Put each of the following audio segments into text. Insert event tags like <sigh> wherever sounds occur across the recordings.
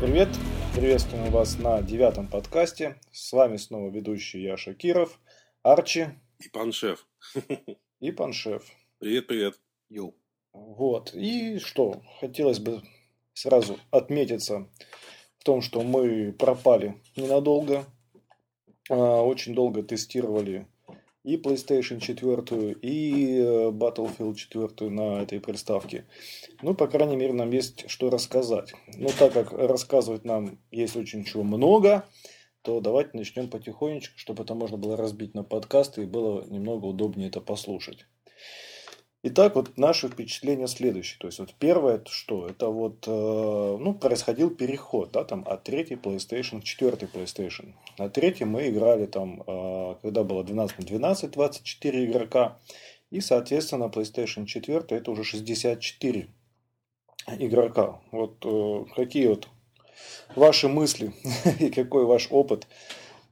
Привет! Приветствуем вас на девятом подкасте. С вами снова ведущий я Шакиров, Арчи И Паншев. <laughs> и Паншев. Привет, привет. Йоу. Вот. И что? Хотелось бы сразу отметиться в том, что мы пропали ненадолго. А, Очень долго тестировали и PlayStation 4, и э, Battlefield 4 на этой приставке. Ну, по крайней мере, нам есть что рассказать. Но так как рассказывать нам есть очень чего много, то давайте начнем потихонечку, чтобы это можно было разбить на подкасты и было немного удобнее это послушать. Итак, вот наши впечатления следующие. То есть, вот первое, что? Это вот, э, ну, происходил переход, да, там, от третьей PlayStation к четвертой PlayStation. На третьей мы играли там, э, когда было 12 на 12, 24 игрока. И, соответственно, PlayStation 4 это уже 64 игрока. Вот э, какие вот ваши мысли <laughs> и какой ваш опыт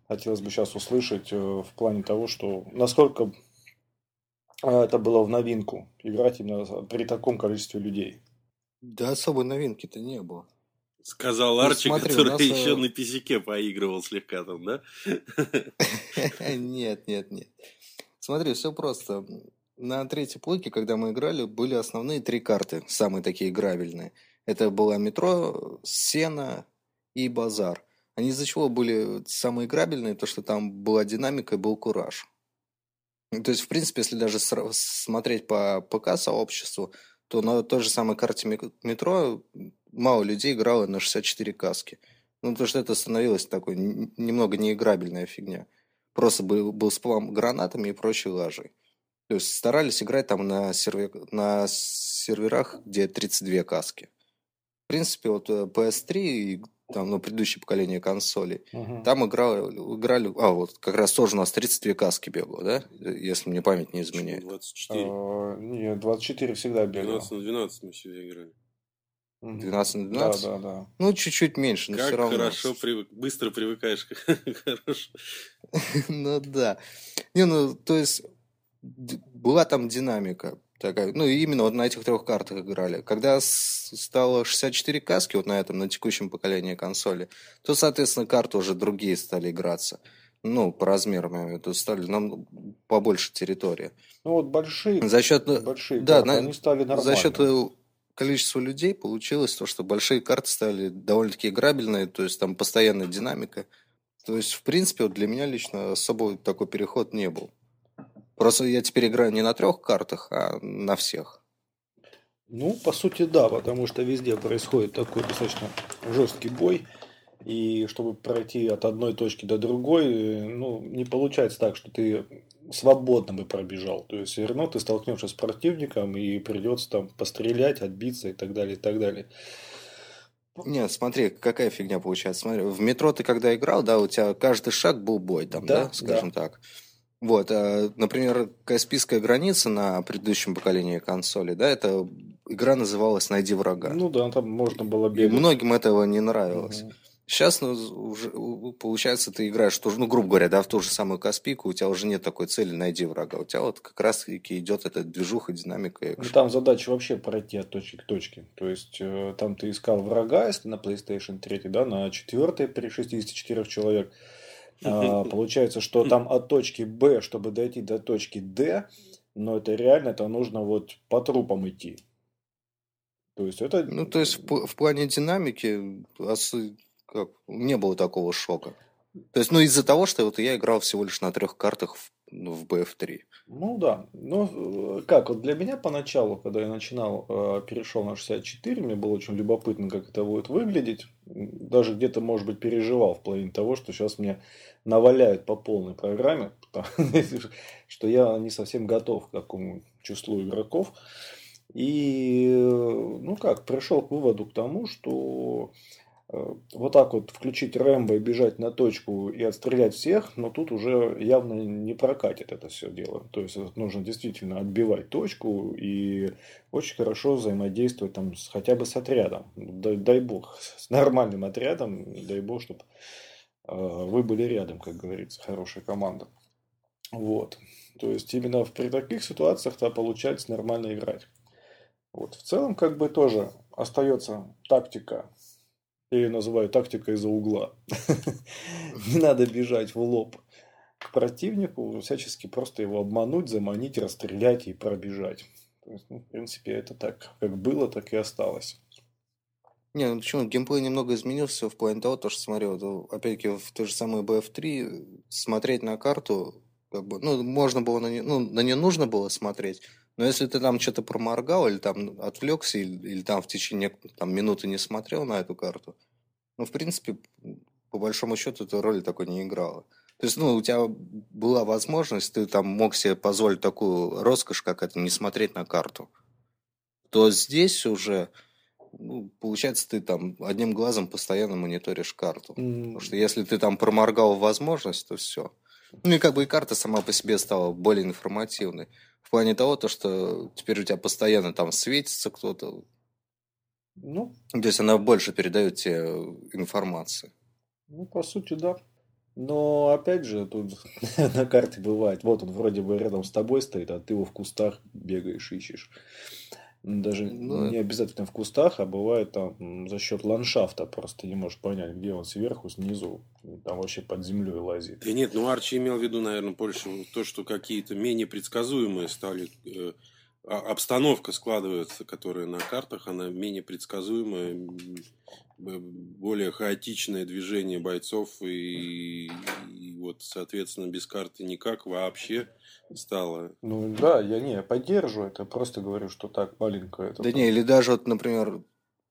хотелось бы сейчас услышать в плане того, что насколько это было в новинку играть именно при таком количестве людей. Да особой новинки-то не было. Сказал Ну, Арчи, смотри, который нас, еще на писяке поигрывал слегка там, да? <laughs> Нет, нет, нет. Смотри, все просто. На третьей плойке, когда мы играли, были основные три карты, самые такие играбельные. Это была метро, сена и базар. Они из-за чего были самые играбельные? То, что там была динамика и был кураж. Ну, То есть, в принципе, если даже смотреть по ПК-сообществу, то на той же самой карте метро мало людей играло на 64 каски. Ну, потому что это становилось такой немного неиграбельная фигня. Просто был, был сплам гранатами и прочей лажей. То есть старались играть там на, серве- на серверах, где 32 каски. В принципе, вот э, PS3 и там, ну, предыдущее поколение консолей, Мгм. там играли, играли, а вот как раз тоже у нас 32 каски бегло, да? Если мне память не изменяет. 24. А, Нет, 24 всегда бегал. 12 на 12 мы всегда играли. Мгм. 12 на Да, 12? да, да. Ну, чуть-чуть меньше, но как все равно. хорошо, привык, быстро привыкаешь к <laughs> хорошо. <laughs> Ну да. Не, ну, то есть, была там динамика такая. Ну, именно вот на этих трех картах играли. Когда стало 64 каски, вот на этом, на текущем поколении консоли, то, соответственно, карты уже другие стали играться. Ну, по размерам, я имею в виду, стали нам побольше территории. Ну вот большие, За счет, э, большие да, карты, на- они стали нормальными. за счет э, количества людей получилось то, что большие карты стали довольно-таки играбельные, то есть там постоянная динамика. То есть, в принципе, вот для меня лично особо такой переход не был. Просто я теперь играю не на трех картах, а на всех. Ну, по сути, да, потому что везде происходит такой достаточно жесткий бой. И чтобы пройти от одной точки до другой, ну, не получается так, что ты свободно бы пробежал. То есть, все равно ты столкнешься с противником и придется там пострелять, отбиться и так далее, и так далее. Нет, смотри, какая фигня получается. Смотри, в метро ты когда играл, да, у тебя каждый шаг был бой там, Да, да, скажем так. Вот, а, например, Каспийская граница на предыдущем поколении консоли, да, это игра называлась «Найди врага». Ну да, там можно было И бегать. многим этого не нравилось. Мгм. Сейчас, ну, уже, получается, ты играешь, тоже, ну, грубо говоря, да, в ту же самую Каспийку, у тебя уже нет такой цели «найди врага». У тебя вот как раз-таки идет эта движуха, динамика и Ну, экшен. там задача вообще пройти от точки к точке. То есть, э, там ты искал врага, если на PlayStation 3, да, на 4 при 64 человек. А, <laughs> получается, что там от точки Б, чтобы дойти до точки Д, но это реально, это нужно вот по трупам идти. То есть, это... Ну, то есть, в, в плане динамики ос- как, не было такого шока. То есть, ну, из-за того, что вот я играл всего лишь на трех картах в, в BF3. Ну да. Ну, э, как, вот для меня поначалу, когда я начинал, э, перешел на 64, мне было очень любопытно, как это будет выглядеть. Даже где-то, может быть, переживал в плане того, что сейчас мне наваляют по полной программе, <laughs> что я не совсем готов к такому числу игроков. И, э, ну как, пришел к выводу к тому, что вот так вот включить Рэмбо и бежать на точку и отстрелять всех, но тут уже явно не прокатит это все дело. То есть нужно действительно отбивать точку и очень хорошо взаимодействовать там с, хотя бы с отрядом. Дай, дай бог, <laughs> с нормальным отрядом, дай бог, чтобы вы были рядом, как говорится, хорошая команда. Вот. То есть именно в- при таких ситуациях-то получается нормально играть. Вот. В целом, как бы тоже остается тактика Я ее называю тактика из-за угла. <laughs> Не надо бежать в лоб к противнику, всячески просто его обмануть, заманить, расстрелять и пробежать. То есть, ну, в принципе, это так, как было, так и осталось. Не, ну почему? Геймплей немного изменился в плане того, то, что смотрел, вот, опять-таки, в той же самой BF3 смотреть на карту, как бы, ну, можно было на нее, ну, на нее нужно было смотреть, но если ты там что-то проморгал или там отвлекся, или, или там в течение там, минуты не смотрел на эту карту, ну, в принципе, по большому счету, эта роль такой не играла. То есть, ну, у тебя была возможность, ты там мог себе позволить такую роскошь, как это, не смотреть на карту. То здесь уже, ну, получается, ты там одним глазом постоянно мониторишь карту. Mm. Потому что если ты там проморгал возможность, то все. Ну и как бы и карта сама по себе стала более информативной. В плане того, то, что теперь у тебя постоянно там светится кто-то. Ну. То есть она больше передает тебе информации. Ну, по сути, да. Но опять же, тут <laughs> на карте бывает, вот он вроде бы рядом с тобой стоит, а ты его в кустах бегаешь, ищешь. Даже ну, не обязательно в кустах, а бывает там за счет ландшафта просто не можешь понять, где он сверху, снизу, там вообще под землей лазит. Да нет, ну Арчи имел в виду, наверное, больше то, что какие-то менее предсказуемые стали э, а, обстановка складывается, которая на картах, она менее предсказуемая, более хаотичное движение бойцов и, и вот, соответственно, без карты никак вообще стало. Ну да, я не поддерживаю это, просто говорю, что так маленько это. Да не, или даже вот, например,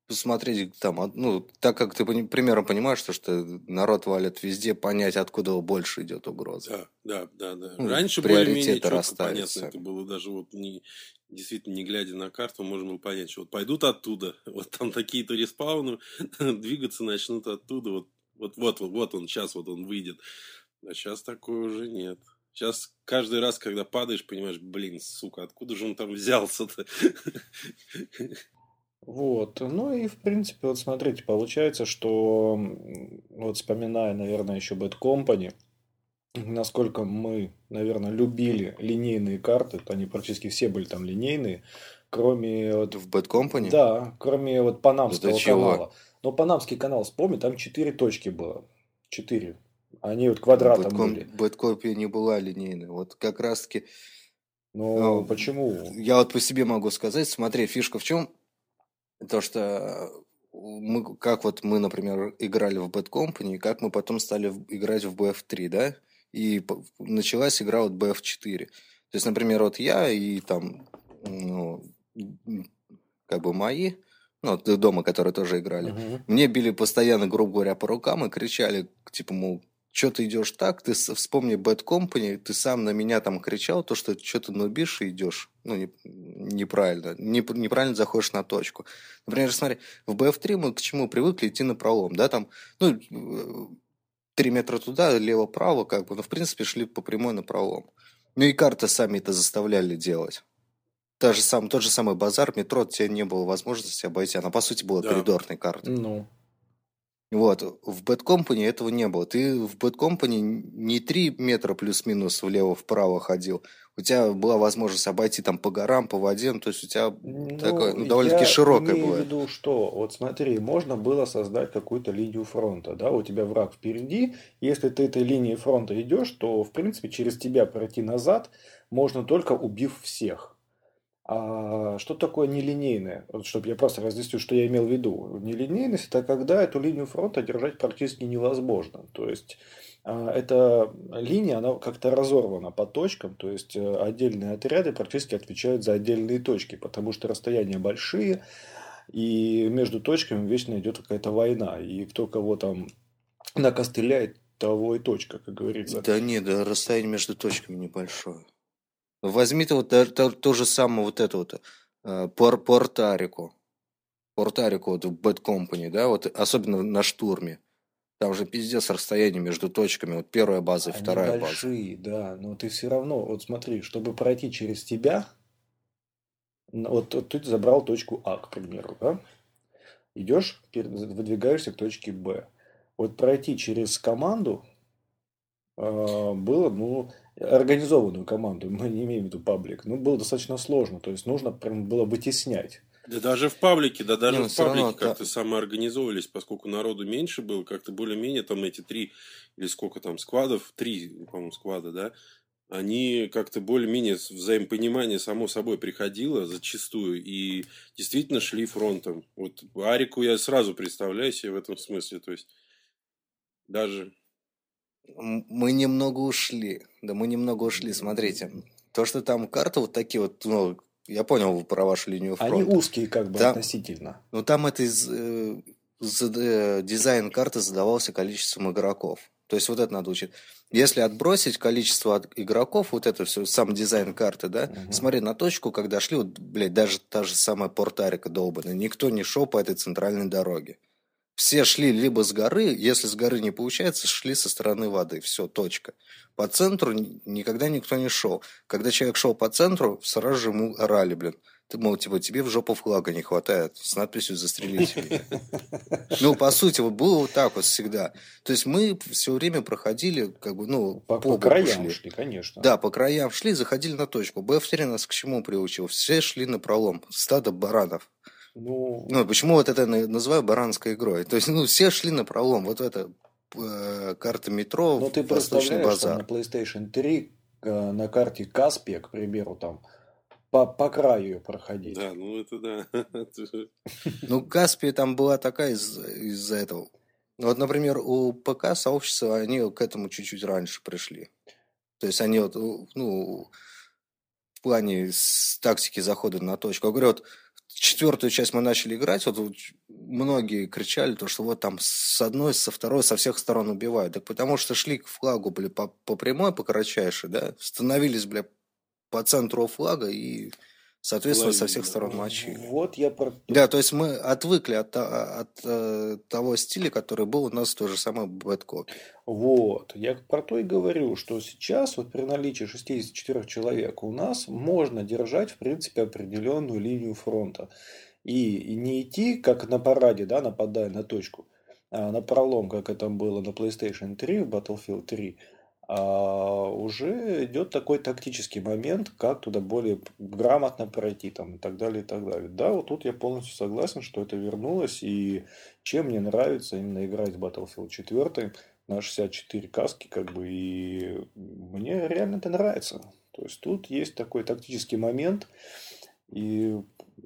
посмотреть там, ну, так как ты примером понимаешь, что, что народ валит везде, понять, откуда больше идет угроза. Да, да, да. да. Ну, Раньше более-менее понятно это было, даже вот не, действительно, не глядя на карту, можно было понять, что вот пойдут оттуда, <laughs> вот там такие-то респауны, <laughs> двигаться начнут оттуда, вот, вот, вот, вот он, сейчас вот он выйдет. А сейчас такого уже нет. Сейчас каждый раз, когда падаешь, понимаешь, блин, сука, откуда же он там взялся-то? <laughs> Вот. Ну и, в принципе, вот смотрите, получается, что вот вспоминая, наверное, еще Bad Company, насколько мы, наверное, любили линейные карты, они практически все были там линейные, кроме вот... В Bad Company? Да, кроме вот Панамского канала. Но Панамский канал, вспомни, там четыре точки было. Четыре. Они вот квадратом Bad были. Bad Company не была линейной. Вот как раз-таки... Ну, ну, почему? Я вот по себе могу сказать, смотри, фишка в чем? То, что мы, как вот мы, например, играли в Bad Company, и как мы потом стали играть в BF3, да? И началась игра вот BF4. То есть, например, вот я и там, ну, как бы мои, ну, дома, которые тоже играли, uh-huh. мне били постоянно, грубо говоря, по рукам и кричали, типа, мол, что ты идешь так, ты вспомни Bad Company, ты сам на меня там кричал, то, что что ты нубишь и идешь, ну, не, неправильно, не, неправильно заходишь на точку. Например, смотри, в BF3 мы к чему привыкли идти на пролом, да, там, ну, три метра туда, лево-право, как бы, но, в принципе, шли по прямой на пролом. Ну, и карты сами это заставляли делать. Та же сам, тот же самый базар, метро, тебе не было возможности обойти. Она, по сути, была да. коридорной картой. Ну. Вот, в Bad Company этого не было. Ты в Bad Company не 3 метра плюс-минус влево-вправо ходил. У тебя была возможность обойти там по горам, по воде, ну, то есть у тебя ну, такое, ну, довольно-таки широкое было. Я имею в виду, что, вот смотри, можно было создать какую-то линию фронта, да, у тебя враг впереди, если ты этой линии фронта идешь, то, в принципе, через тебя пройти назад можно только убив всех. А что такое нелинейное? Вот, чтобы я просто разъясню, что я имел в виду. Нелинейность – это когда эту линию фронта держать практически невозможно. То есть, а, эта линия, она как-то разорвана по точкам, то есть, э, отдельные отряды практически отвечают за отдельные точки, потому что расстояния большие, и между точками вечно идет какая-то война, и кто кого там накостыляет, того и точка, как говорится. Да нет, да расстояние между точками небольшое. Возьми то, вот, то, то же самое вот это вот, э, Пор, Портарику. Портарику вот в Bad Company, да, вот особенно на штурме. Там же пиздец расстояние между точками. Вот первая база и Они вторая большие, база. да. Но ты все равно, вот смотри, чтобы пройти через тебя, вот, вот ты забрал точку А, к примеру, да? Идешь, выдвигаешься к точке Б. Вот пройти через команду было, ну, организованную команду, <laughs> мы не имеем в виду паблик, ну, было достаточно сложно. То есть, нужно прям было вытеснять. Да даже в паблике, да даже не, в паблике как-то та... самоорганизовывались, поскольку народу меньше было, как-то более-менее там эти три или сколько там сквадов, три, по-моему, сквада, да, они как-то более-менее взаимопонимание само собой приходило зачастую и действительно шли фронтом. Вот Арику я сразу представляю себе в этом смысле, то есть даже... Мы немного ушли, да мы немного ушли, смотрите. То, что там карты вот такие вот, ну, я понял про вашу линию фронта. Они узкие как бы там, относительно. Ну, там это из, э, э, дизайн карты задавался количеством игроков. То есть вот это надо учить. Если отбросить количество игроков, вот это все, сам дизайн карты, да, угу. смотри на точку, когда шли, вот, блядь, даже та же самая Портарика долбаная, никто не шел по этой центральной дороге. Все шли либо с горы, если с горы не получается, шли со стороны воды. Все, точка. По центру никогда никто не шел. Когда человек шел по центру, сразу же ему орали, блин. Ты, мол, типа, тебе в жопу флага не хватает с надписью «Застрелите меня». <laughs> Ну, по сути, вот было вот так вот всегда. То есть мы все время проходили, как бы, ну, по, по краям шли. шли, конечно. Да, по краям шли, заходили на точку. БФ-3 нас к чему приучил? Все шли на пролом. Стадо баранов. Ну... ну, почему вот это называю баранской игрой? То есть, ну, все шли на пролом. Вот это э, карта метро, Но ты представляешь, базар. Там на PlayStation 3 э, на карте Каспия, к примеру, там по, по краю ее проходить. Да, ну это да. <laughs> Ну, Каспия там была такая из- из-за этого. Вот, например, у ПК сообщества они к этому чуть-чуть раньше пришли. То есть они вот, ну, в плане с тактики захода на точку. Я говорю, вот четвертую часть мы начали играть, вот, многие кричали, то, что вот там с одной, со второй, со всех сторон убивают. Так потому что шли к флагу, были по, по прямой, по кратчайшей, да, становились, бля, по центру флага и, соответственно, Ловили. со всех сторон мочили. Вот я про... Да, то есть мы отвыкли от, от, от э, того стиля, который был у нас той же самой бэткопе. Вот. Я про то и говорю, что сейчас вот при наличии 64 человек у нас можно держать, в принципе, определенную линию фронта. И, и не идти, как на параде, да, нападая на точку, а на пролом, как это было на PlayStation 3, в Battlefield 3, а уже идет такой тактический момент, как туда более грамотно пройти там, и так далее, и так далее. Да, вот тут я полностью согласен, что это вернулось, и чем мне нравится именно играть в Battlefield 4 на 64 каски, как бы, и мне реально это нравится. То есть тут есть такой тактический момент, и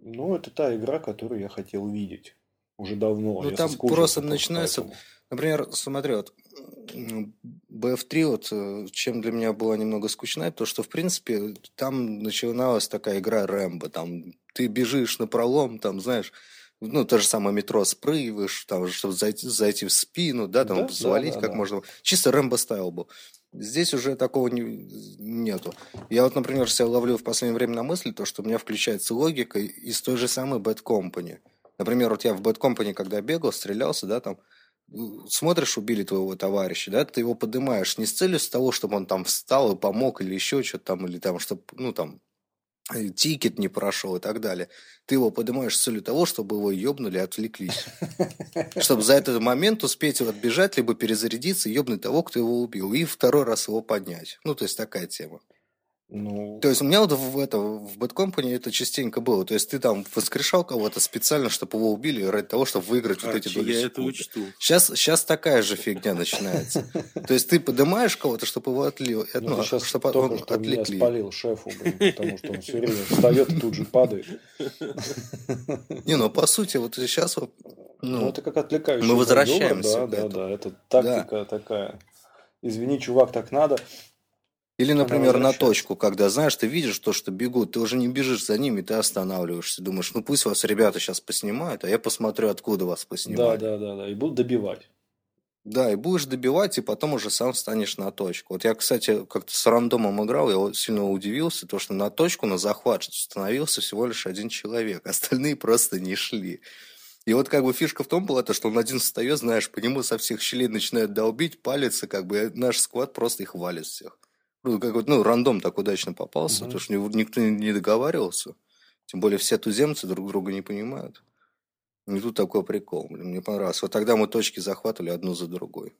ну, это та игра, которую я хотел видеть уже давно. Ну, там просто начинается... Поэтому. Например, смотри, вот BF3, вот э, чем для меня была немного скучна, то что, в принципе, там начиналась такая игра Рэмбо. Там ты бежишь на пролом, там, знаешь, ну, то же самое метро спрыгиваешь, там, чтобы зайти, зайти в спину, да, там, да, завалить да, да, как да. можно. Чисто Рэмбо стайл был. Здесь уже такого не, нету. Я вот, например, себя ловлю в последнее время на мысли, то, что у меня включается логика из той же самой Bad Company. Например, вот я в Bad Company, когда бегал, стрелялся, да, там, смотришь, убили твоего товарища, да, ты его поднимаешь не с целью с того, чтобы он там встал и помог или еще что-то там, или там, чтобы, ну, там, э, тикет не прошел и так далее. Ты его поднимаешь с целью того, чтобы его ебнули и отвлеклись. <laughs> Чтобы за этот момент успеть отбежать, либо перезарядиться ебнуть того, кто его убил, и второй раз его поднять. Ну, то есть такая тема. Ну... То есть у меня вот в, это, в Bad Company это частенько было. То есть ты там воскрешал кого-то специально, чтобы его убили, ради того, чтобы выиграть вот эти доли Я это учту. Сейчас, сейчас такая же фигня начинается. <laughs> То есть ты поднимаешь кого-то, чтобы его отли... ну, ну, чтобы он отвлекли. Я спалил шефу, потому что он все время встает и тут же падает. <laughs> Не, ну по сути, вот сейчас... Ну, ну это как отвлекающий. Мы возвращаемся. Да, да, да. Это тактика такая. Извини, чувак, так надо. Или, например, на точку, когда, знаешь, ты видишь то, что бегут, ты уже не бежишь за ними, ты останавливаешься. Думаешь, ну пусть вас ребята сейчас поснимают, а я посмотрю, откуда вас поснимают. Да, да, да, да. И будут добивать. Да, и будешь добивать, и потом уже сам станешь на точку. Вот я, кстати, как-то с рандомом играл, я сильно удивился, то, что на точку, на захват становился всего лишь один человек, <laughs> остальные просто не шли. И вот как бы фишка в том была, то, что он один встает, знаешь, по нему со всех щелей начинает долбить, палится, как бы наш сквад просто их валит всех. Ну, как вот, ну, рандом так удачно попался, угу. потому что никто не договаривался. Тем более все туземцы друг друга не понимают. И тут такой прикол, блин, мне понравилось. Вот тогда мы точки захватывали одну за другой.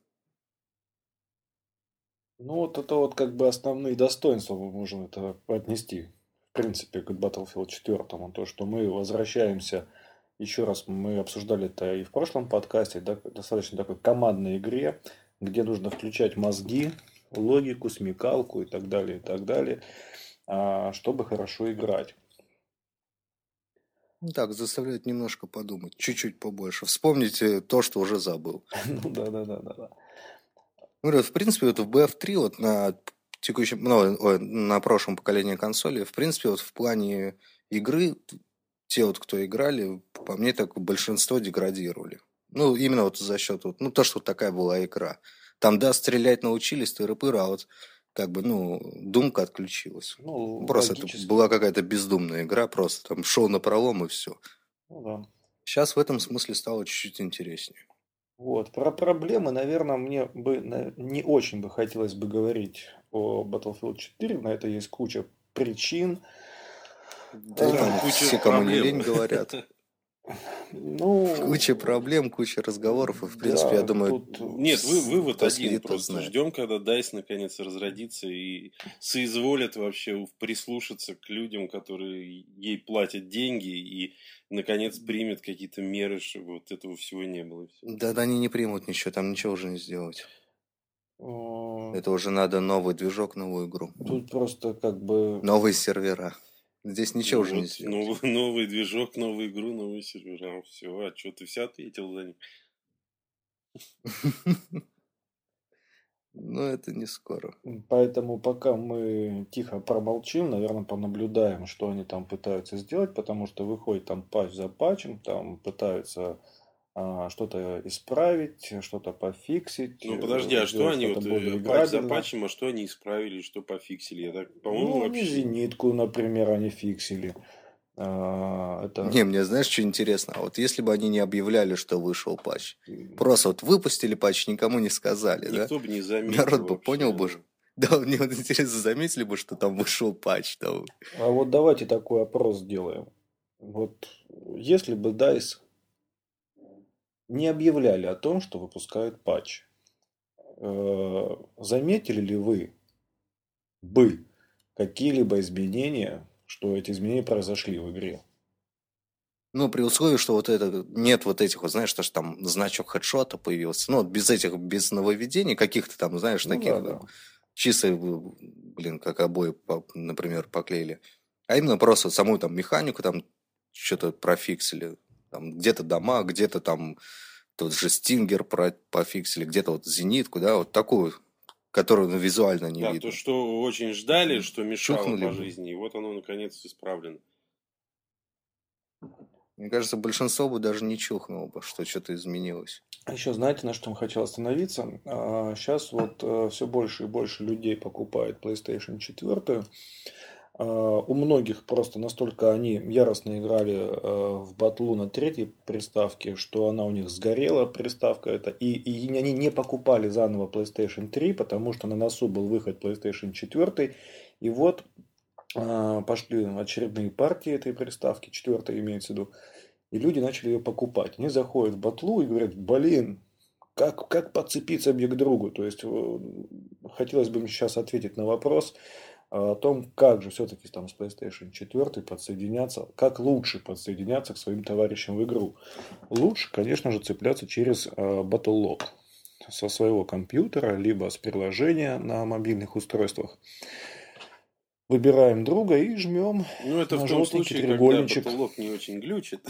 Ну, вот это вот как бы основные достоинства мы можем это отнести в принципе, к Battlefield 4, то, что мы возвращаемся, еще раз мы обсуждали это и в прошлом подкасте, да, достаточно такой командной игре, где нужно включать мозги, логику, смекалку и так далее, и так далее, а, чтобы хорошо играть. Ну так, заставляет немножко подумать, чуть-чуть побольше. Вспомните то, что уже забыл. <laughs> Ну да, да, да, да. Ну, в принципе, вот в BF3 вот на текущем, ну, на прошлом поколении консоли, в принципе, вот в плане игры, те вот, кто играли, по мне так большинство деградировали. Ну, именно вот за счет, вот, ну, то, что вот такая была игра. Там, да, стрелять научились, тыры-пыры, а вот как бы, ну, думка отключилась. Ну, просто это была какая-то бездумная игра, просто там шел на пролом и все. Ну да. Сейчас в этом смысле стало чуть-чуть интереснее. Вот. Про проблемы, наверное, мне бы не очень бы хотелось бы говорить о Battlefield 4. На это есть куча причин. Да, там куча все, кому не лень, говорят. <laughs> Ну, куча проблем, куча разговоров, и в принципе, да, я думаю... Тут... Нет, вы, вывод один, просто знает. ждем, когда DICE наконец разродится и соизволят вообще прислушаться к людям, которые ей платят деньги, и наконец примет какие-то меры, чтобы вот этого всего не было. Да, да, они не примут ничего, там ничего уже не сделать. Это уже надо новый движок, новую игру. Тут просто как бы... Новые сервера. Здесь ничего ну, уже не сделать. Новый, <laughs> новый движок, новую игру, новые сервера. Все, а что, ты все ответил за них? <laughs> Но это не скоро. Поэтому пока мы тихо промолчим, наверное, понаблюдаем, что они там пытаются сделать, потому что выходит там патч за патчем, там пытаются а, что-то исправить, что-то пофиксить. Ну подожди, а что они вот э, патч за патчем, а что они исправили, что пофиксили? Я так, по-моему, ну, вообще... зенитку, например, они фиксили. А, это... Не, мне знаешь, что интересно? А вот если бы они не объявляли, что вышел патч, просто вот выпустили патч, никому не сказали, Никто да? бы не заметил. Народ бы понял бы, да, мне вот интересно, заметили бы, что там вышел патч. Там. А вот давайте такой опрос сделаем. Вот если бы DICE не объявляли о том, что выпускают патч, э, заметили ли вы бы какие-либо изменения что эти изменения произошли в игре. Ну, при условии, что вот это нет вот этих, вот знаешь, что ж там значок хедшота появился. Ну, без этих, без нововведений каких-то там, знаешь, ну, таких да, да. чисто, блин, как обои, например, поклеили. А именно просто саму там механику там что-то профиксили. Там где-то дома, где-то там тот же Стингер про, пофиксили, где-то вот зенитку, да, вот такую которую ну, визуально не да, видно. то, что очень ждали, что мешало Чухнули по жизни, и вот оно наконец исправлено. Мне кажется, большинство бы даже не чухнуло бы, что что-то изменилось. А еще знаете, на что я хотел остановиться? Сейчас а, вот э, все больше и больше людей покупает PlayStation 4. А, у многих просто настолько они яростно играли э, в батлу на третьей приставке, что она у них сгорела, приставка эта, и, и они не покупали заново PlayStation 3, потому что на носу был выход PlayStation 4, и вот а, пошли очередные партии этой приставки, четвертая имеется в виду, и люди начали ее покупать. Они заходят в батлу и говорят, блин, как, как подцепиться друг к другу? То есть, э, хотелось бы сейчас ответить на вопрос, о том, как же все-таки там с PlayStation 4 подсоединяться, как лучше подсоединяться к своим товарищам в игру. Лучше, конечно же, цепляться через э, Battle.log со своего компьютера, либо с приложения на мобильных устройствах выбираем друга и жмем ну, это на в том случае, треугольничек. когда потолок не очень глючит.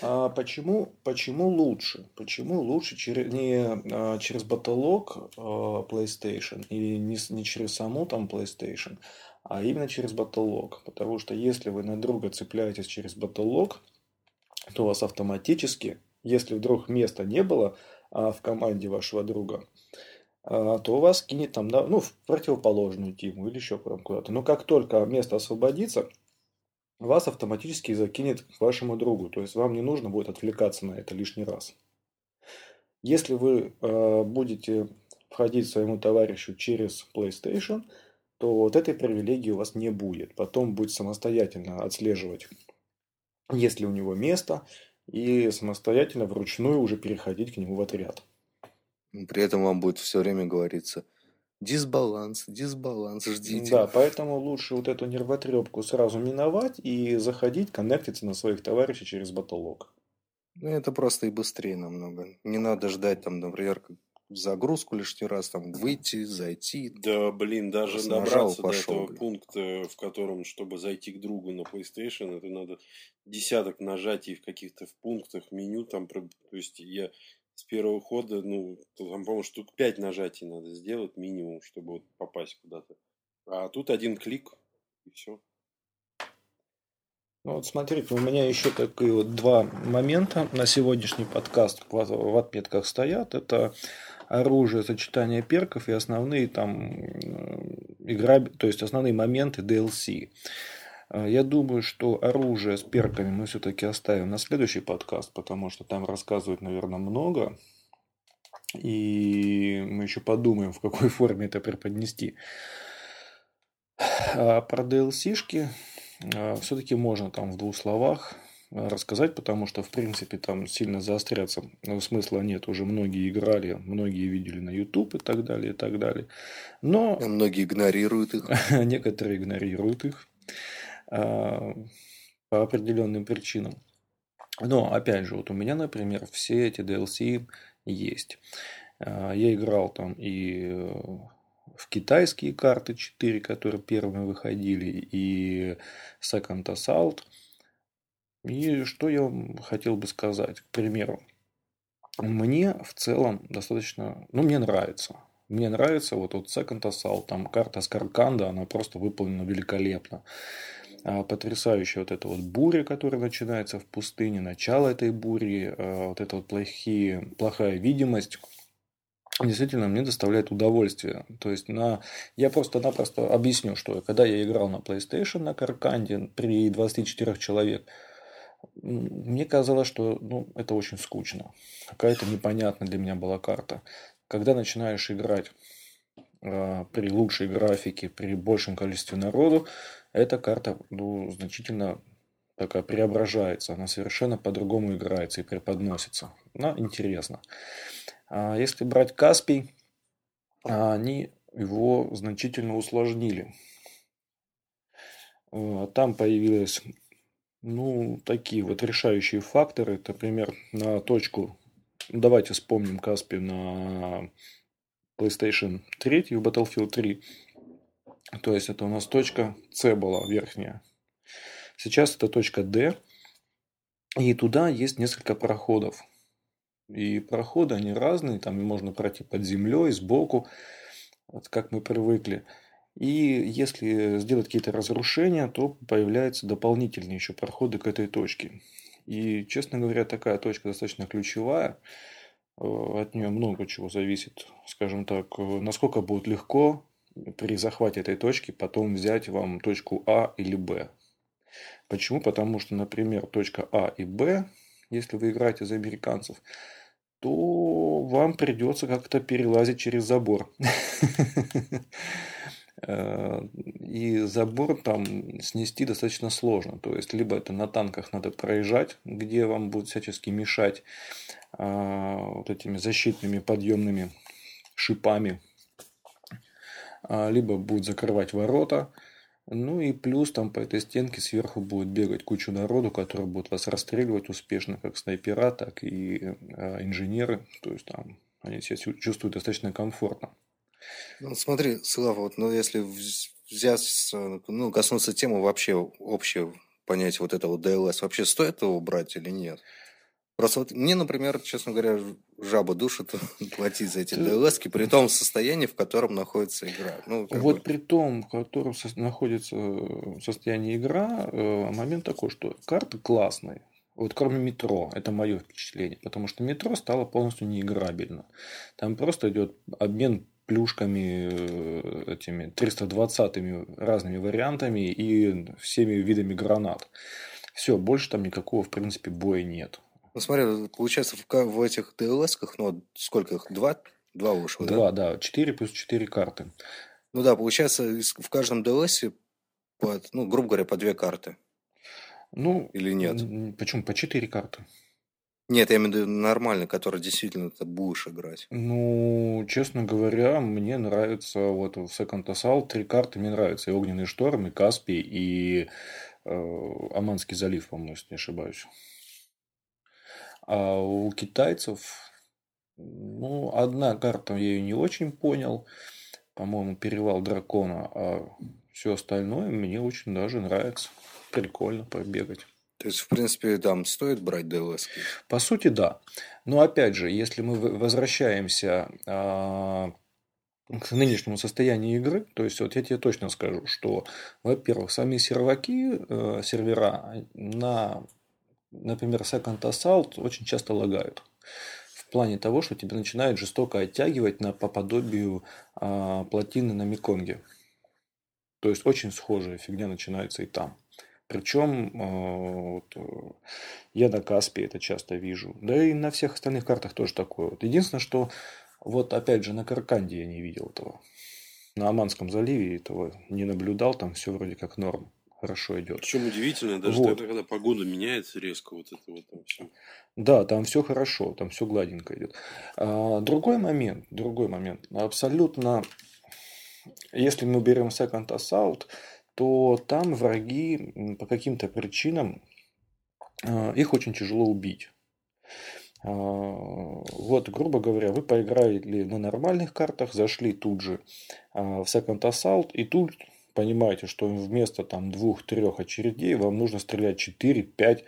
А почему, почему лучше? Почему лучше через, не а, через потолок а, PlayStation и не, не через саму там PlayStation, а именно через потолок? Потому что если вы на друга цепляетесь через потолок, то у вас автоматически, если вдруг места не было а в команде вашего друга, то у вас кинет там, ну, в противоположную тиму или еще куда-то. Но как только место освободится, вас автоматически закинет к вашему другу. То есть вам не нужно будет отвлекаться на это лишний раз. Если вы э, будете входить своему товарищу через PlayStation, то вот этой привилегии у вас не будет. Потом будет самостоятельно отслеживать, есть ли у него место, и самостоятельно вручную уже переходить к нему в отряд. При этом вам будет все время говориться, Дисбаланс, дисбаланс, ждите. Да, поэтому лучше вот эту нервотрепку сразу миновать и заходить, коннектиться на своих товарищей через батллог. Ну, это просто и быстрее намного. Не надо ждать там, например, загрузку лишний раз, там выйти, зайти. Да, блин, даже добраться нажал, до пошел, этого блин. пункта, в котором, чтобы зайти к другу на PlayStation, это надо десяток нажатий в каких-то в пунктах, меню там, то есть я с первого хода, ну, там, по-моему, штук пять нажатий надо сделать минимум, чтобы вот попасть куда-то. А тут один клик, и все. Ну вот смотрите, у меня еще такие вот два момента на сегодняшний подкаст в отметках стоят. Это оружие, сочетание перков и основные там игра, то есть основные моменты DLC. А, я думаю, что оружие с перками мы все-таки оставим на следующий подкаст, потому что там рассказывают, наверное, много. И мы еще подумаем, в какой <laughs> форме это преподнести. А про DLC-шки а, все-таки можно там в двух словах рассказать, потому что, в принципе, там сильно заостряться смысла нет. Уже многие играли, многие видели на YouTube и так далее, и так далее. Но... А многие игнорируют их. <laughs> Некоторые игнорируют их а, по определенным причинам. Но, опять же, вот у меня, например, все эти DLC есть. А, я играл там и э, в китайские карты 4, которые первыми выходили, и Second Assault – и что я хотел бы сказать, к примеру, мне в целом достаточно, ну, мне нравится. Мне нравится вот, вот Second Assault, там карта Скарканда, она просто выполнена великолепно. А, потрясающая вот эта вот буря, которая начинается в пустыне, начало этой бури, а, вот эта вот плохие, плохая видимость, действительно мне доставляет удовольствие. То есть на... я просто-напросто объясню, что когда я играл на PlayStation на Карканде при 24 человек, мне казалось, что ну, это очень скучно. Какая-то непонятная для меня была карта. Когда начинаешь играть э, при лучшей графике, при большем количестве народу, эта карта ну, значительно такая преображается. Она совершенно по-другому играется и преподносится. Она интересно. А если брать Каспий, они его значительно усложнили. Там появилась ну, такие вот решающие факторы. Это, например, на точку... Давайте вспомним Каспи на PlayStation 3 в Battlefield 3. То есть, это у нас точка C была верхняя. Сейчас это точка D. И туда есть несколько проходов. И проходы, они разные. Там можно пройти под землей, сбоку. Вот как мы привыкли. И если сделать какие-то разрушения, то появляются дополнительные еще проходы к этой точке. И, честно говоря, такая точка достаточно ключевая. Э, от нее много чего зависит. Скажем так, э, насколько будет легко при захвате этой точки потом взять вам точку А или Б. Почему? Потому что, например, точка А и Б, если вы играете за американцев, то вам придется как-то перелазить через забор. <laughs> Э, и забор там снести достаточно сложно. То есть, либо это на танках надо проезжать, где вам будут всячески мешать а, вот этими защитными подъемными шипами, либо будет закрывать ворота. Ну и плюс там по этой стенке сверху будет бегать куча народу, который будет вас расстреливать успешно, как снайпера, так и э, инженеры. То есть там они себя чувствуют достаточно комфортно. Ну, смотри, Слава, вот, ну, если взять, ну, коснуться темы вообще общее понятие вот этого DLS, вообще стоит его брать или нет? Просто вот мне, например, честно говоря, жаба душит <laughs> платить за эти DLS, при том состоянии, в котором находится игра. Ну, вот бы... при том, в котором со- находится состояние игра, э, момент такой, что карты классные. Вот кроме метро, это мое впечатление, потому что метро стало полностью неиграбельно. Там просто идет обмен плюшками, э, этими 320 разными вариантами и всеми видами гранат. Все, больше там никакого, в принципе, боя нет. Ну, смотри, получается, в, в этих ДЛСках, ну, сколько их? Два? Два вышло, Два, да? да. Четыре плюс четыре карты. Ну да, получается, в каждом ДЛСе, по, ну, грубо говоря, по две карты. Ну, или нет? Почему? По четыре карты. Нет, я имею в виду нормальный, который действительно ты будешь играть. Ну, честно говоря, мне нравится вот в Second Assault три карты мне нравятся. И Огненный Шторм, и Каспий, и э, Аманский залив, по-моему, если не ошибаюсь. А у китайцев, ну, одна карта я ее не очень понял. По-моему, перевал дракона, а все остальное мне очень даже нравится. Прикольно побегать. То есть, в принципе, там стоит брать ДЛС? По сути, да. Но опять же, если мы возвращаемся а, к нынешнему состоянию игры, то есть вот я тебе точно скажу, что, во-первых, сами серваки, э, сервера на, например, Second Assault очень часто лагают. В плане того, что тебя начинает жестоко оттягивать на, по подобию э, плотины на Миконге. То есть очень схожая фигня начинается и там. Причем э, вот, э, я на Каспе это часто вижу. Да и на всех остальных картах тоже такое. Вот. Единственное, что вот опять же на Карканде я не видел этого. На Аманском заливе этого не наблюдал, там все вроде как норм. Хорошо идет. Причем удивительно, даже вот. тогда, когда погода меняется резко, вот это вот там все. Да, там все хорошо, там все гладенько идет. А, другой момент, другой момент. Абсолютно, если мы берем Second Assault, то там враги по каким-то причинам а, их очень тяжело убить. А, вот, грубо говоря, вы поиграли на нормальных картах, зашли тут же а, в Second Assault, и тут понимаете, что вместо там двух-трех очередей вам нужно стрелять 4-5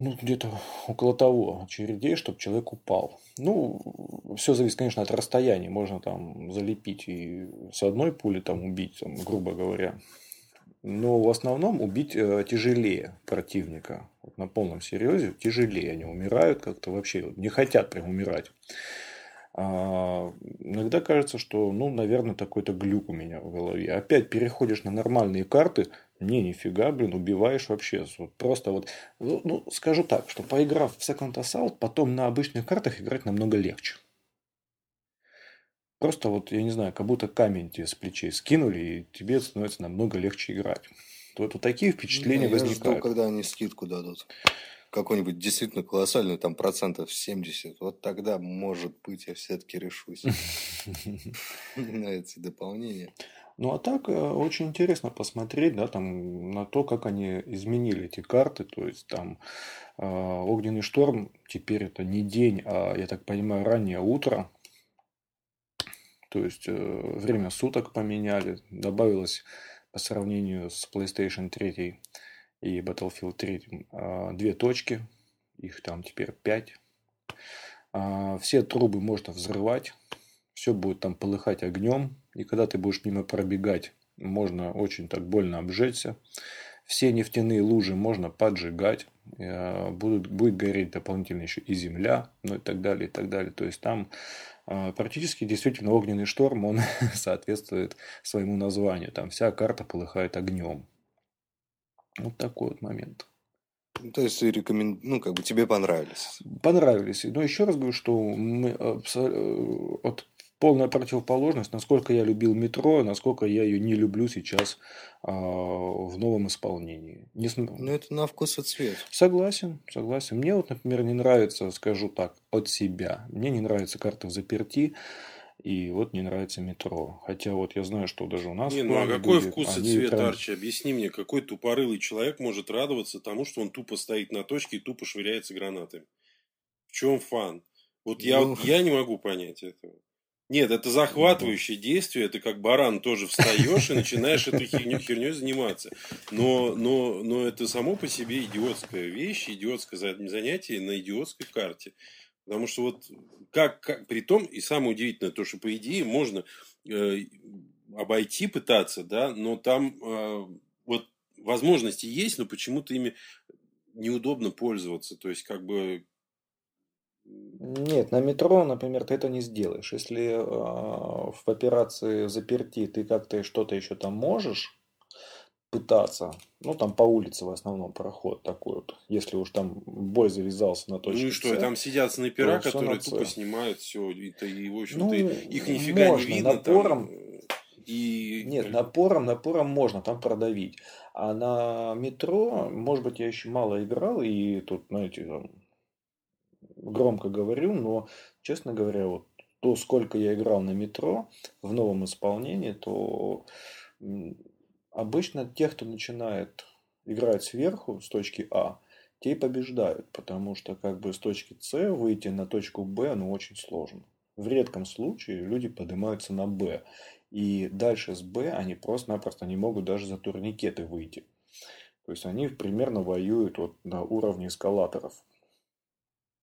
ну, где-то около того очередей, чтобы человек упал. Ну, все зависит, конечно, от расстояния. Можно там залепить и с одной пули там убить, там, грубо говоря. Но в основном убить э, тяжелее противника. Вот на полном серьезе тяжелее. Они умирают как-то вообще, не хотят прям умирать. А, иногда кажется, что, ну, наверное, такой-то глюк у меня в голове. Опять переходишь на нормальные карты, не, нифига, блин, убиваешь вообще. Вот просто вот, ну, ну, скажу так, что поиграв в Second Assault, потом на обычных картах играть намного легче. Просто вот, я не знаю, как будто камень тебе с плечей скинули, и тебе становится намного легче играть. То это такие впечатления ну, возникают. Я жду, когда они скидку дадут. Какой-нибудь действительно колоссальный, там, процентов 70. Вот тогда, может быть, я все-таки решусь <laughs> на эти дополнения. Ну, а так э, очень интересно посмотреть, да, там, на то, как они изменили эти карты. То есть, там, э, Огненный шторм теперь это не день, а, я так понимаю, раннее утро. То есть, э, время суток поменяли. Добавилось по сравнению с PlayStation 3 и Battlefield 3 э, две точки. Их там теперь пять. Э, все трубы можно взрывать все будет там полыхать огнем, и когда ты будешь мимо пробегать, можно очень так больно обжечься. Все нефтяные лужи можно поджигать, э, будут, будет гореть дополнительно еще и земля, ну и так далее, и так далее. То есть там э, практически действительно огненный шторм, он <laughs> соответствует своему названию. Там вся карта полыхает огнем. Вот такой вот момент. Ну, то есть, рекомен... ну, как бы тебе понравились. Понравились. Но еще раз говорю, что мы э, от полная противоположность, насколько я любил метро, насколько я ее не люблю сейчас а, в новом исполнении. Не см... Ну, это на вкус и цвет. Согласен, согласен. Мне вот, например, не нравится, скажу так, от себя. Мне не нравится карта в заперти. И вот не нравится метро. Хотя вот я знаю, что даже у нас... Не, ну а какой будет, вкус и цвет, прям... Арчи? Объясни мне, какой тупорылый человек может радоваться тому, что он тупо стоит на точке и тупо швыряется гранатами? В чем фан? Вот я, ну... я не могу понять этого. Нет, это захватывающее действие, ты как баран тоже встаешь и начинаешь этой херней, херней заниматься. Но, но, но это само по себе идиотская вещь, идиотское занятие на идиотской карте. Потому что вот как, как при том, и самое удивительное, то, что по идее можно э, обойти пытаться, да, но там э, вот возможности есть, но почему-то ими неудобно пользоваться. То есть, как бы нет, на метро, например, ты это не сделаешь. Если э, в операции заперти ты как-то что-то еще там можешь пытаться, ну там по улице в основном проход такой вот, если уж там бой завязался на точке Ну и что, там сидят снайпера, которые тупо снимают все, и, и в общем-то ну, их нифига можно, не видно. Напором, там, и... Нет, напором, напором можно там продавить. А на метро, может быть, я еще мало играл, и тут, знаете, громко говорю, но, честно говоря, вот то, сколько я играл на метро в новом исполнении, то обычно те, кто начинает играть сверху с точки А, те и побеждают, потому что как бы с точки С выйти на точку Б, ну, очень сложно. В редком случае люди поднимаются на Б. И дальше с Б они просто-напросто не могут даже за турникеты выйти. То есть они примерно воюют вот на уровне эскалаторов.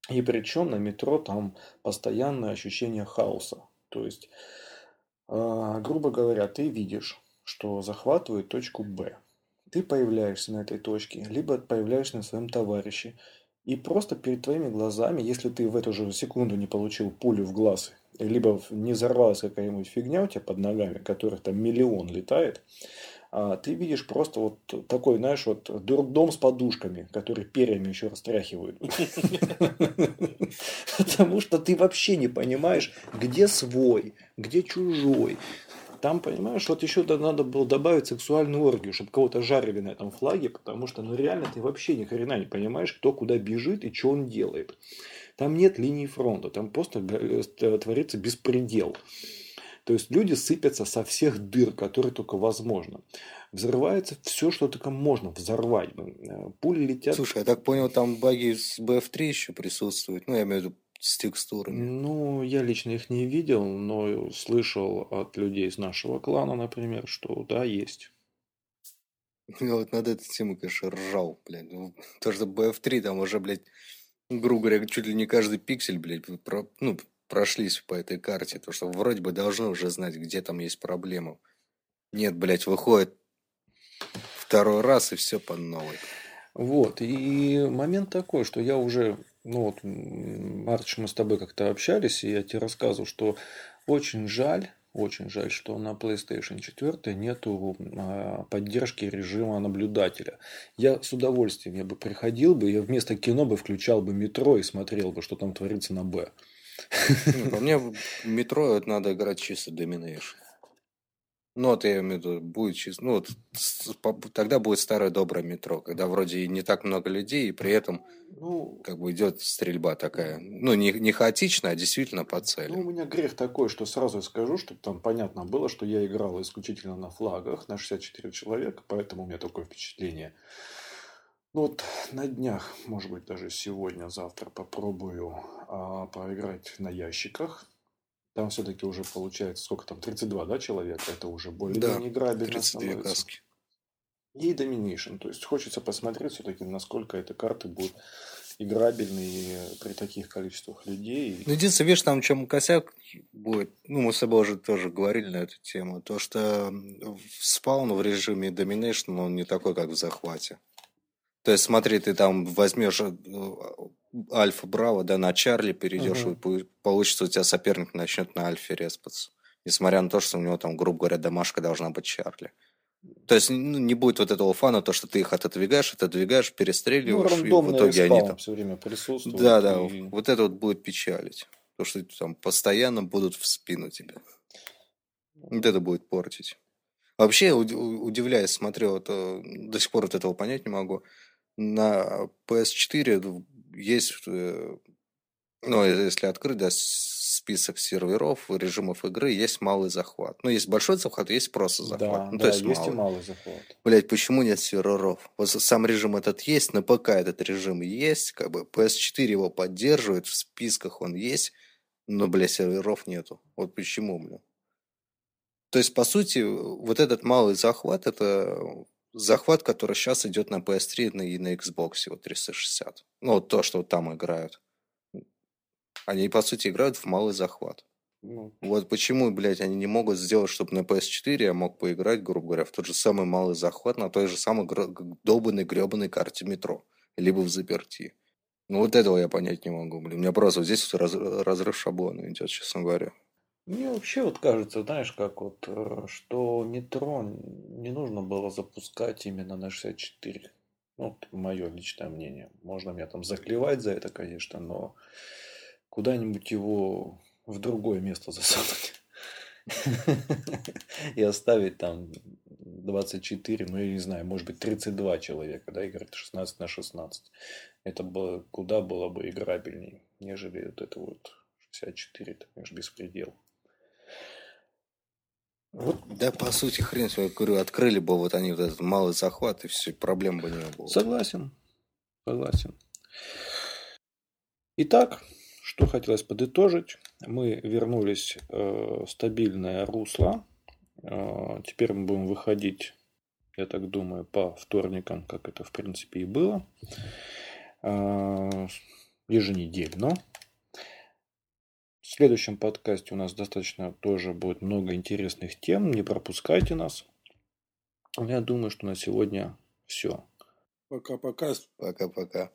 И причем на метро там постоянное ощущение хаоса. То есть, э, грубо говоря, ты видишь, что захватывает точку Б. Ты появляешься на этой точке, либо появляешься на своем товарище. И просто перед твоими глазами, если ты в эту же секунду не получил пулю в глаз, либо не взорвалась какая-нибудь фигня у тебя под ногами, которых там миллион летает, а ты видишь просто вот такой, знаешь, вот дурдом с подушками, который перьями еще растряхивают. <laughs> Потому что ты вообще не понимаешь, где свой, где чужой. Там, понимаешь, вот еще надо было добавить сексуальную оргию, чтобы кого-то жарили на этом флаге, потому что, ну, реально ты вообще ни хрена не понимаешь, кто куда бежит и что он делает. Там нет линии фронта, там просто э, творится беспредел. То есть люди сыпятся со всех дыр, которые только возможно. Взрывается все, что только можно взорвать. Э, пули летят. Слушай, я так понял, там баги с BF3 еще присутствуют. Ну, я имею в виду с текстурами. Ну, я лично их не видел, но слышал от людей из нашего клана, например, что да, есть. Я вот над этой темой, конечно, ржал, блядь. Ну, то, что BF3 там уже, блядь, грубо говоря, чуть ли не каждый пиксель, блядь, про, ну, прошлись по этой карте, то что вроде бы должны уже знать, где там есть проблема. Нет, блядь, выходит второй раз и все по новой. Вот, и момент такой, что я уже, ну вот, Марч, мы с тобой как-то общались, и я тебе рассказывал, что очень жаль, очень жаль, что на PlayStation 4 нету а, поддержки режима наблюдателя. Я с удовольствием, я бы приходил бы, я вместо кино бы включал бы метро и смотрел бы, что там творится на Б. По мне, метро надо играть чисто Domination. Ну, вот я имею в виду, будет чисто... Ну, вот тогда будет старое доброе метро, когда вроде не так много людей, и при этом ну, как бы идет стрельба такая. Ну, не, не хаотичная, а действительно по цели. Ну, у меня грех такой, что сразу скажу, чтобы там понятно было, что я играл исключительно на флагах, на 64 человека, поэтому у меня такое впечатление. Ну вот на днях, может быть, даже сегодня, завтра попробую а, поиграть на ящиках. Там все-таки уже получается, сколько там, 32, да, человека? Это уже более да, играбельно 32 каски. И Domination. То есть хочется посмотреть все-таки, насколько эти карты будут играбельные при таких количествах людей. Ну, единственное, видишь, там чем косяк будет, ну, мы с тобой уже тоже говорили на эту тему, то, что спаун в режиме Domination, он не такой, как в захвате. То есть, смотри, ты там возьмешь э, альфа браво, да, на Чарли перейдешь, угу. и получится у тебя соперник начнет на альфе респаться. Несмотря на то, что у него там, грубо говоря, домашка должна быть Чарли. То есть ну, не будет вот этого фана, то, что ты их отодвигаешь, отодвигаешь, перестреливаешь, ну, и в итоге они там... все время присутствуют. Да, да, и... вот это вот будет печалить. То, что там постоянно будут в спину тебя. Вот это будет портить. Вообще, удивляюсь, смотрю, вот, э, до сих пор вот этого понять не могу на PS4 есть, э, ну, если открыть, да, список серверов, режимов игры, есть малый захват. Ну, есть большой захват, есть просто захват. Да, ну, да, то есть, есть малый. и малый захват. Блять, почему нет серверов? Вот сам режим этот есть, на ПК этот режим есть, как бы PS4 его поддерживает, в списках он есть, но, блядь, серверов нету. Вот почему, бля. То есть, по сути, вот этот малый захват, это захват, который сейчас идет на PS3 и на Xbox вот 360. Ну, вот то, что там играют. Они, по сути, играют в малый захват. Ну. Вот почему, блядь, они не могут сделать, чтобы на PS4 я мог поиграть, грубо говоря, в тот же самый малый захват на той же самой гр... долбанной гребаной карте метро. Либо в заперти. Ну, вот этого я понять не могу, блин. У меня просто вот здесь вот раз... разрыв шаблона идет, честно говоря. Мне вообще вот кажется, знаешь, как вот, э, что метро не нужно было запускать именно на 64. Ну, мое личное мнение. Можно меня там заклевать за это, конечно, но куда-нибудь его в другое место <laughs> засунуть. И оставить там 24, ну, я не знаю, может быть, 32 человека, да, играть 16 на 16. Это было, куда было бы играбельней, нежели вот это вот 64, это, конечно, беспредел. Вот. Да, по сути, хрен я говорю, открыли бы вот они вот этот малый захват, и все, проблем бы не было. Согласен, согласен. Итак, что хотелось подытожить. Мы вернулись э, в стабильное русло. Э, теперь мы будем выходить, я так думаю, по вторникам, как это в принципе и было. Э, еженедельно. В следующем подкасте у нас достаточно тоже будет много интересных тем. Не пропускайте нас. Я думаю, что на сегодня все. Пока-пока. Пока-пока.